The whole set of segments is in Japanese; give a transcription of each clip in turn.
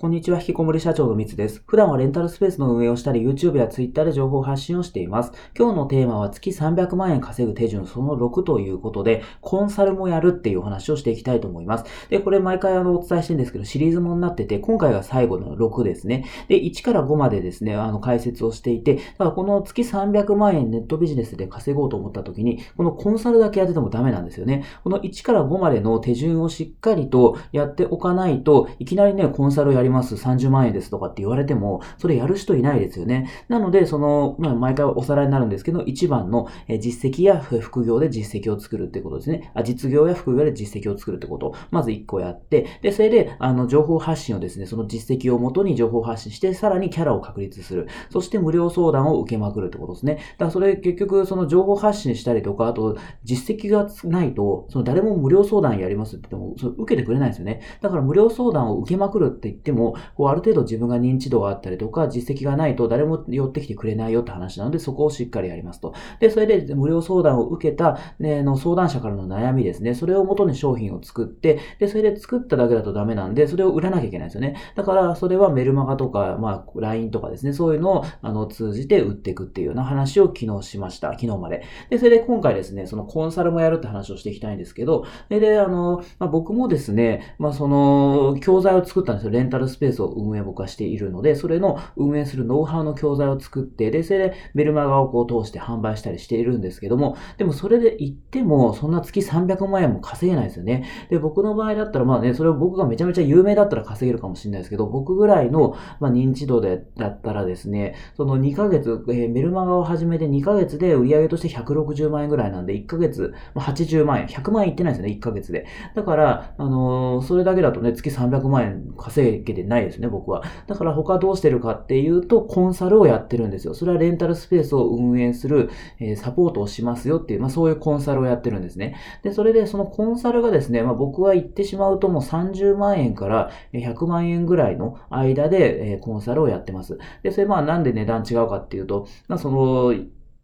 こんにちは、引きこもり社長のみつです。普段はレンタルスペースの運営をしたり、YouTube や Twitter で情報発信をしています。今日のテーマは月300万円稼ぐ手順その6ということで、コンサルもやるっていうお話をしていきたいと思います。で、これ毎回あのお伝えしてるんですけど、シリーズもになってて、今回が最後の6ですね。で、1から5までですね、あの解説をしていて、だからこの月300万円ネットビジネスで稼ごうと思った時に、このコンサルだけやっててもダメなんですよね。この1から5までの手順をしっかりとやっておかないと、いきなりね、コンサルをやります。30万円ですとかって言われても、それやる人いないですよね。なので、その、まあ、毎回おさらいになるんですけど、一番の実績や副業で実績を作るってことですね。あ実業や副業で実績を作るってこと、まず1個やって、で、それで、あの、情報発信をですね、その実績をもとに情報発信して、さらにキャラを確立する。そして無料相談を受けまくるってことですね。だからそれ結局、その情報発信したりとか、あと、実績がないと、その誰も無料相談やりますって言っても、それ受けてくれないですよね。だから無料相談を受けまくるって言っても、もこう、ある程度自分が認知度があったりとか、実績がないと誰も寄ってきてくれないよって話なので、そこをしっかりやりますと。で、それで無料相談を受けた、ね、の相談者からの悩みですね。それを元に商品を作って、で、それで作っただけだとダメなんで、それを売らなきゃいけないですよね。だから、それはメルマガとか、まあ、LINE とかですね、そういうのを、あの、通じて売っていくっていうような話を昨日しました。昨日まで。で、それで今回ですね、そのコンサルもやるって話をしていきたいんですけど、で、であの、まあ、僕もですね、まあ、その、教材を作ったんですよ。レンタルスペースを運営僕はしているので、それの運営するノウハウの教材を作って、で、それでメルマガをこう通して販売したりしているんですけども、でもそれで言っても、そんな月300万円も稼げないですよね。で、僕の場合だったら、まあね、それを僕がめちゃめちゃ有名だったら稼げるかもしれないですけど、僕ぐらいの、まあ、認知度で、だったらですね、その2ヶ月、えー、メルマガを始めて2ヶ月で売上として160万円ぐらいなんで、1ヶ月、まあ、80万円、100万円いってないですよね、1ヶ月で。だから、あのー、それだけだとね、月300万円稼げけてないですね、僕は。だから他どうしてるかっていうと、コンサルをやってるんですよ。それはレンタルスペースを運営する、え、サポートをしますよっていう、まあそういうコンサルをやってるんですね。で、それでそのコンサルがですね、まあ僕は言ってしまうともう30万円から100万円ぐらいの間で、え、コンサルをやってます。で、それまあなんで値段違うかっていうと、まあその、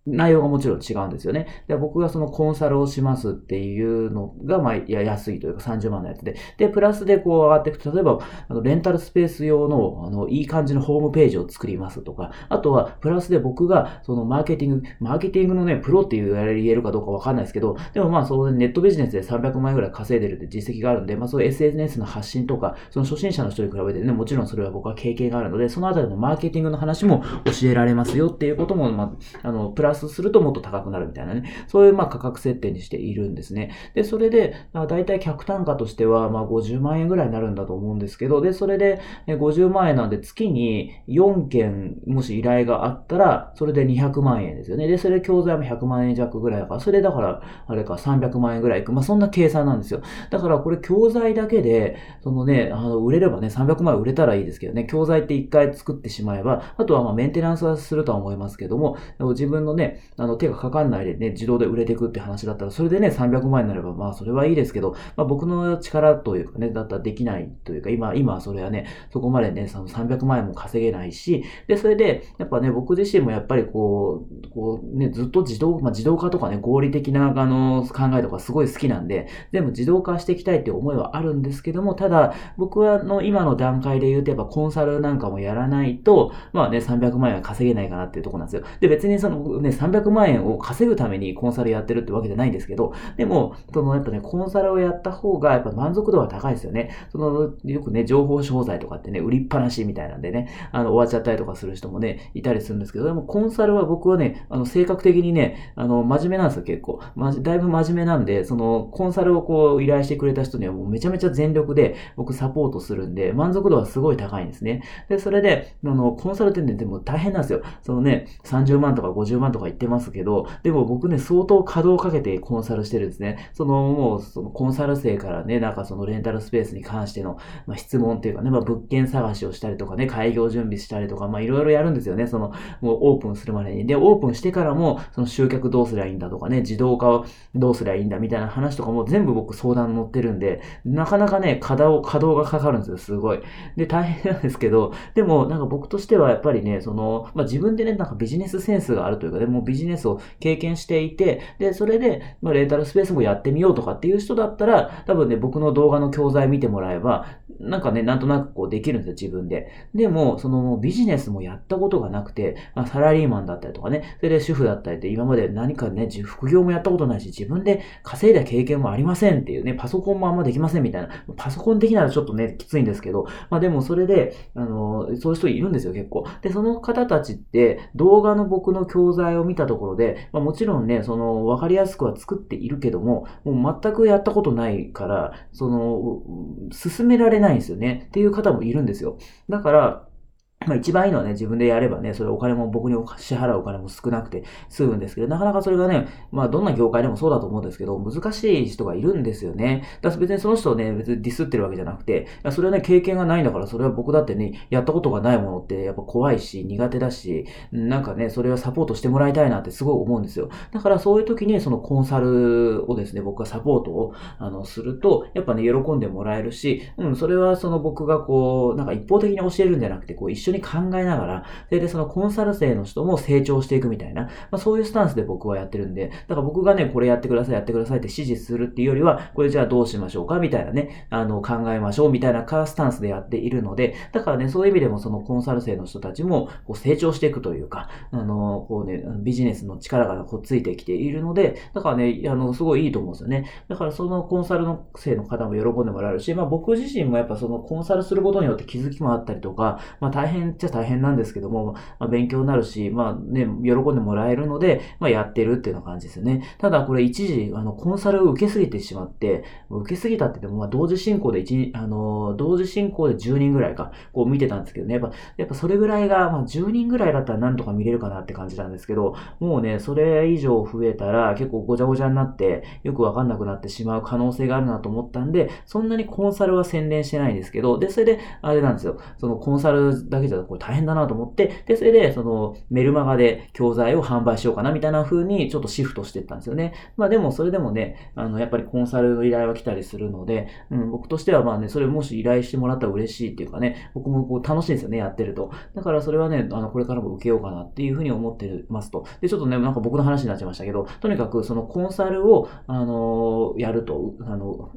内容がもちろん違うんですよね。で僕がそのコンサルをしますっていうのが、まあ、や安いというか30万のやつで。で、プラスでこう上がっていくと、例えば、あのレンタルスペース用の、あの、いい感じのホームページを作りますとか、あとは、プラスで僕が、そのマーケティング、マーケティングのね、プロっていう言えるかどうかわかんないですけど、でもまあ、そうネットビジネスで300万円ぐらい稼いでるって実績があるんで、まあ、そういう SNS の発信とか、その初心者の人に比べてね、もちろんそれは僕は経験があるので、そのあたりのマーケティングの話も教えられますよっていうことも、まあ、あの、プラスするともっと高くなるみたいなね、そういうまあ価格設定にしているんですね。で、それで、だいたい客単価としてはまあ50万円ぐらいになるんだと思うんですけど、で、それで50万円なんで月に4件もし依頼があったら、それで200万円ですよね。で、それ教材も100万円弱ぐらいだから、それだから、あれか300万円ぐらいいく。まあそんな計算なんですよ。だからこれ教材だけで、そのね、あの、売れればね、300万円売れたらいいですけどね、教材って1回作ってしまえば、あとはまあメンテナンスはするとは思いますけども、でも、自分のね、あの手がかかんないでね、自動で売れていくって話だったら、それでね、300万円になれば、まあ、それはいいですけど、まあ、僕の力というかね、だったらできないというか、今、今はそれはね、そこまでね、その300万円も稼げないし、で、それで、やっぱね、僕自身もやっぱりこう、こうね、ずっと自動、まあ、自動化とかね、合理的な、あの、考えとかすごい好きなんで、全部自動化していきたいっていう思いはあるんですけども、ただ、僕はの今の段階で言うと、やっぱコンサルなんかもやらないと、まあね、300万円は稼げないかなっていうとこなんですよ。で、別にそのね、300万円を稼ぐためにコンサルやってるってわけじゃないんですけど、でも、そのやっぱね、コンサルをやった方がやっぱ満足度は高いですよね。その、よくね、情報商材とかってね、売りっぱなしみたいなんでね、あの、終わっちゃったりとかする人もね、いたりするんですけど、でもコンサルは僕はね、あの、性格的にね、あの、真面目なんですよ、結構。まだいぶ真面目なんで、その、コンサルをこう、依頼してくれた人にはもうめちゃめちゃ全力で僕サポートするんで、満足度はすごい高いんですね。で、それで、あの、コンサルってね、でも大変なんですよ。そのね、30万とか50万とかとか言ってますけど、でも僕ね、相当稼働をかけてコンサルしてるんですね。その、もう、そのコンサル生からね、なんかそのレンタルスペースに関しての、まあ、質問っていうかね、まあ、物件探しをしたりとかね、開業準備したりとか、まあ、いろいろやるんですよね。その、もうオープンするまでに。で、オープンしてからも、その集客どうすりゃいいんだとかね、自動化をどうすりゃいいんだみたいな話とかも全部僕相談乗ってるんで、なかなかね、稼働、稼働がかかるんですよ、すごい。で、大変なんですけど、でも、なんか僕としてはやっぱりね、その、まあ、自分でね、なんかビジネスセンスがあるというかね、でもビジネスを経験していて、で、それで、まあ、レンタルスペースもやってみようとかっていう人だったら、多分ね、僕の動画の教材見てもらえば、なんかね、なんとなくこうできるんですよ、自分で。でも、そのビジネスもやったことがなくて、まあ、サラリーマンだったりとかね、それで主婦だったりって今まで何かね、副業もやったことないし、自分で稼いだ経験もありませんっていうね、パソコンもあんまできませんみたいな。パソコン的ならちょっとね、きついんですけど、まあでもそれで、あの、そういう人いるんですよ、結構。で、その方たちって動画の僕の教材を見たところで、まあ、もちろんね、その、わかりやすくは作っているけども、もう全くやったことないから、その、進められないんですよね。っていう方もいるんですよ。だから、まあ一番いいのはね、自分でやればね、それお金も僕に支払うお金も少なくて済むんですけど、なかなかそれがね、まあどんな業界でもそうだと思うんですけど、難しい人がいるんですよね。だから別にその人をね、別にディスってるわけじゃなくて、それはね、経験がないんだから、それは僕だってね、やったことがないものってやっぱ怖いし、苦手だし、なんかね、それはサポートしてもらいたいなってすごい思うんですよ。だからそういう時にそのコンサルをですね、僕がサポートを、あの、すると、やっぱね、喜んでもらえるし、うん、それはその僕がこう、なんか一方的に教えるんじゃなくて、こう一緒に考えながら、それでそのコンサル生の人も成長していくみたいな、まあ、そういうスタンスで僕はやってるんで、だから僕がね、これやってください、やってくださいって指示するっていうよりは、これじゃあどうしましょうかみたいなね、あの、考えましょうみたいなカースタンスでやっているので、だからね、そういう意味でもそのコンサル生の人たちもこう成長していくというか、あの、こうね、ビジネスの力がこうついてきているので、だからね、あの、すごいいいと思うんですよね。だからそのコンサルの生の方も喜んでもらえるし、まあ僕自身もやっぱそのコンサルすることによって気づきもあったりとか、まあ大変っちゃ大変なんですけども、まあ、勉強になるし、まあね、喜んでもらえるので、まあやってるっていうような感じですよね。ただこれ一時、あの、コンサルを受けすぎてしまって、受けすぎたって言っても、ま同時進行で一、あの、同時進行で10人ぐらいか、こう見てたんですけどね、やっぱ、やっぱそれぐらいが、まあ10人ぐらいだったらなんとか見れるかなって感じなんですけど、もうね、それ以上増えたら結構ごちゃごちゃになって、よくわかんなくなってしまう可能性があるなと思ったんで、そんなにコンサルは宣伝してないんですけど、で、それで、あれなんですよ、そのコンサルだけじゃこれ大変だなと思って、で、それで、その、メルマガで教材を販売しようかなみたいな風にちょっとシフトしていったんですよね。まあでもそれでもね、あの、やっぱりコンサルの依頼は来たりするので、うん、僕としてはまあね、それもし依頼してもらったら嬉しいっていうかね、僕もこう楽しいんですよね、やってると。だからそれはね、あの、これからも受けようかなっていう風に思ってますと。で、ちょっとね、なんか僕の話になっちゃいましたけど、とにかくそのコンサルを、あのやると、あの、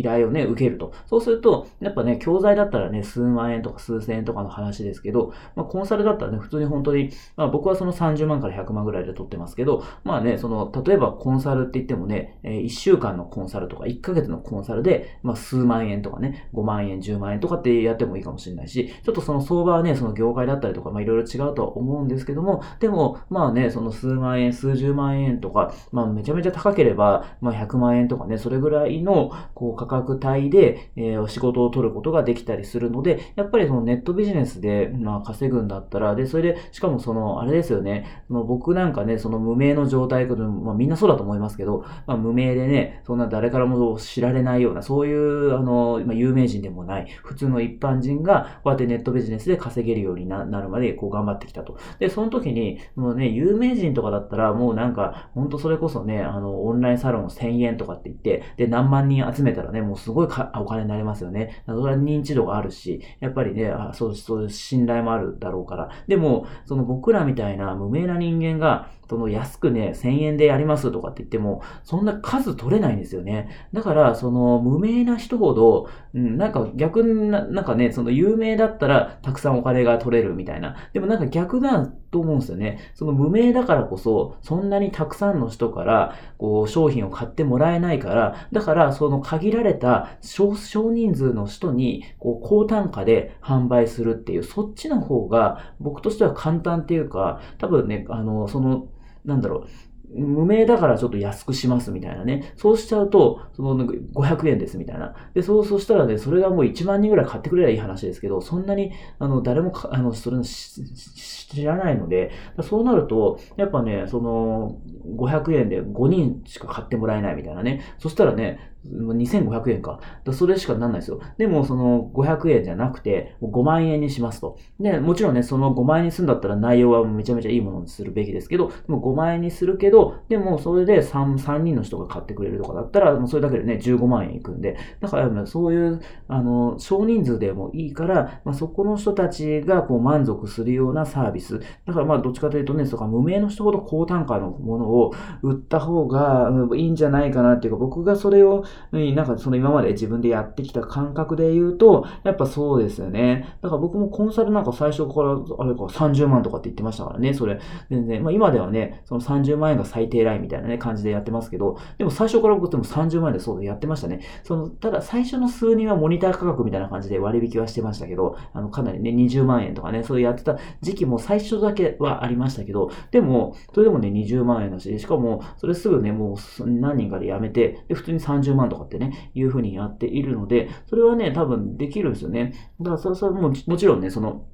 依頼をね、受けると。そうすると、やっぱね、教材だったらね、数万円とか数千円とかの話ですけど、まあ、コンサルだったらね、普通に本当に、まあ、僕はその30万から100万ぐらいで取ってますけど、まあね、その、例えばコンサルって言ってもね、1週間のコンサルとか、1ヶ月のコンサルで、まあ、数万円とかね、5万円、10万円とかってやってもいいかもしれないし、ちょっとその相場はね、その業界だったりとか、まあ、いろいろ違うとは思うんですけども、でも、まあね、その数万円、数十万円とか、まあ、めちゃめちゃ高ければ、まあ、100万円とかね、それぐらいの、こう、価格帯で、えー、仕事を取ることができたりするので、やっぱりそのネットビジネスで、まあ、稼ぐんだったら、で、それで、しかもその、あれですよね、その僕なんかね、その無名の状態、まあ、みんなそうだと思いますけど、まあ、無名でね、そんな誰からも知られないような、そういう、あの、まあ、有名人でもない、普通の一般人が、こうやってネットビジネスで稼げるようになるまで、こう頑張ってきたと。で、その時に、もうね、有名人とかだったら、もうなんか、ほんとそれこそね、あの、オンラインサロン1000円とかって言って、で、何万人集めたらね、もうすごいかお金になりますよね。それは認知度があるし、やっぱりね、あそう、そういう信頼もあるだろうから。でも、その僕らみたいな無名な人間が、その安くね、1000円でやりますとかって言っても、そんな数取れないんですよね。だから、その無名な人ほど、うん、なんか逆な、なんかね、その有名だったらたくさんお金が取れるみたいな。でもなんか逆だと思うんですよね。その無名だからこそ、そんなにたくさんの人から、こう、商品を買ってもらえないから、だから、その限られた少少人数の人に、こう、高単価で販売するっていう、そっちの方が、僕としては簡単っていうか、多分ね、あの、その、なんだろう、無名だからちょっと安くしますみたいなね。そうしちゃうと、その500円ですみたいな。で、そう、そしたらね、それがもう1万人ぐらい買ってくれればいい話ですけど、そんなに、あの、誰もあの、それ知らないので、そうなると、やっぱね、その、500円で5人しか買ってもらえないみたいなね。そしたらね、2500円か。だそれしかなんないですよ。でも、その500円じゃなくて、5万円にしますと。で、もちろんね、その5万円にするんだったら内容はめちゃめちゃいいものにするべきですけど、でも5万円にするけど、でもそれで 3, 3人の人が買ってくれるとかだったら、もうそれだけでね、15万円いくんで、だからそういう、あの、少人数でもいいから、まあ、そこの人たちがこう満足するようなサービス。だからまあ、どっちかというとね、そか無名の人ほど高単価のものを売った方がいいんじゃないかなっていうか、僕がそれを、なんかその今まで自分でやってきた感覚で言うと、やっぱそうですよね。だから僕もコンサルなんか最初から、あれか30万とかって言ってましたからね、それ。全然、まあ今ではね、その30万円が最低ラインみたいなね、感じでやってますけど、でも最初から僕でも30万円でそうでやってましたね。その、ただ最初の数人はモニター価格みたいな感じで割引はしてましたけど、あの、かなりね、20万円とかね、そうやってた時期も最初だけはありましたけど、でも、それでもね、20万円だし、しかも、それすぐね、もう何人かで辞めて、で、普通に30万とかってね、いう風にやっているので、それはね、多分できるんですよね。だから、それはももちろんね、その、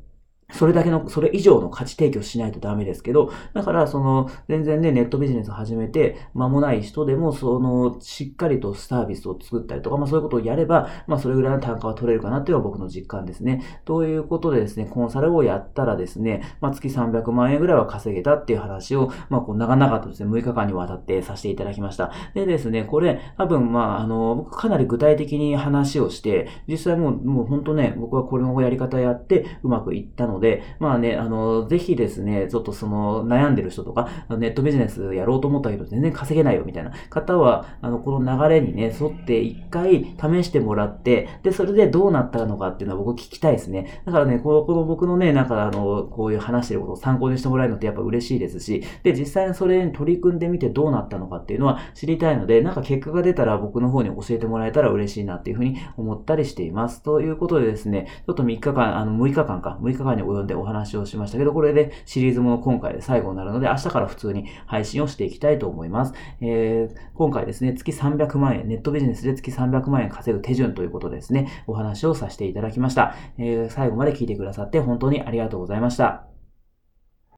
それだけの、それ以上の価値提供しないとダメですけど、だから、その、全然ね、ネットビジネス始めて間もない人でも、その、しっかりとサービスを作ったりとか、まあそういうことをやれば、まあそれぐらいの単価は取れるかなっていうのが僕の実感ですね。ということでですね、コンサルをやったらですね、まあ月300万円ぐらいは稼げたっていう話を、まあこう長々とですね、6日間にわたってさせていただきました。でですね、これ、多分まあ、あの、僕かなり具体的に話をして、実際もう、もう本当ね、僕はこれのやり方やってうまくいったのので、まあね、あの、ぜひですね、ちょっとその悩んでる人とか、ネットビジネスやろうと思ったけど全然稼げないよみたいな方は、あの、この流れにね、沿って一回試してもらって、で、それでどうなったのかっていうのは僕聞きたいですね。だからね、この、この僕のね、なんかあの、こういう話してることを参考にしてもらえるのってやっぱ嬉しいですし、で、実際にそれに取り組んでみてどうなったのかっていうのは知りたいので、なんか結果が出たら僕の方に教えてもらえたら嬉しいなっていうふうに思ったりしています。ということでですね、ちょっと3日間、あの、6日間か、6日間に及んでお話をしましたけど、これでシリーズも今回で最後になるので、明日から普通に配信をしていきたいと思います。えー、今回ですね、月300万円、ネットビジネスで月300万円稼ぐ手順ということでですね、お話をさせていただきました。えー、最後まで聞いてくださって本当にありがとうございました。